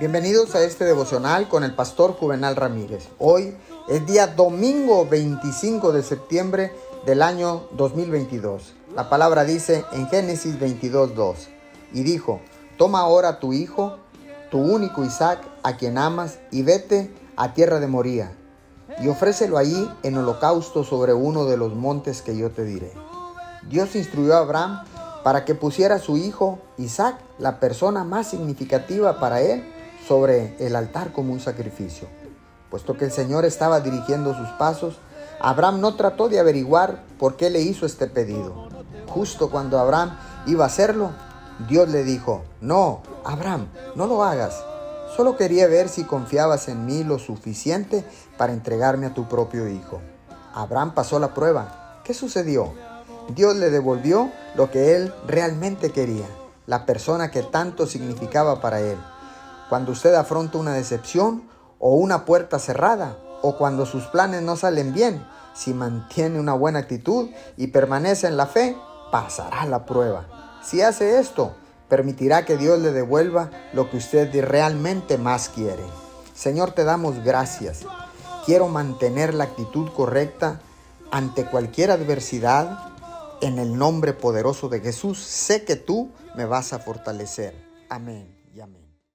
Bienvenidos a este devocional con el pastor Juvenal Ramírez. Hoy es día domingo 25 de septiembre del año 2022. La palabra dice en Génesis 22.2 y dijo, toma ahora tu hijo, tu único Isaac, a quien amas, y vete a tierra de Moría, y ofrécelo allí en holocausto sobre uno de los montes que yo te diré. Dios instruyó a Abraham para que pusiera a su hijo Isaac, la persona más significativa para él, sobre el altar como un sacrificio. Puesto que el Señor estaba dirigiendo sus pasos, Abraham no trató de averiguar por qué le hizo este pedido. Justo cuando Abraham iba a hacerlo, Dios le dijo, no, Abraham, no lo hagas. Solo quería ver si confiabas en mí lo suficiente para entregarme a tu propio hijo. Abraham pasó la prueba. ¿Qué sucedió? Dios le devolvió lo que él realmente quería, la persona que tanto significaba para él. Cuando usted afronta una decepción o una puerta cerrada, o cuando sus planes no salen bien, si mantiene una buena actitud y permanece en la fe, pasará la prueba. Si hace esto, permitirá que Dios le devuelva lo que usted realmente más quiere. Señor, te damos gracias. Quiero mantener la actitud correcta ante cualquier adversidad. En el nombre poderoso de Jesús, sé que tú me vas a fortalecer. Amén y amén.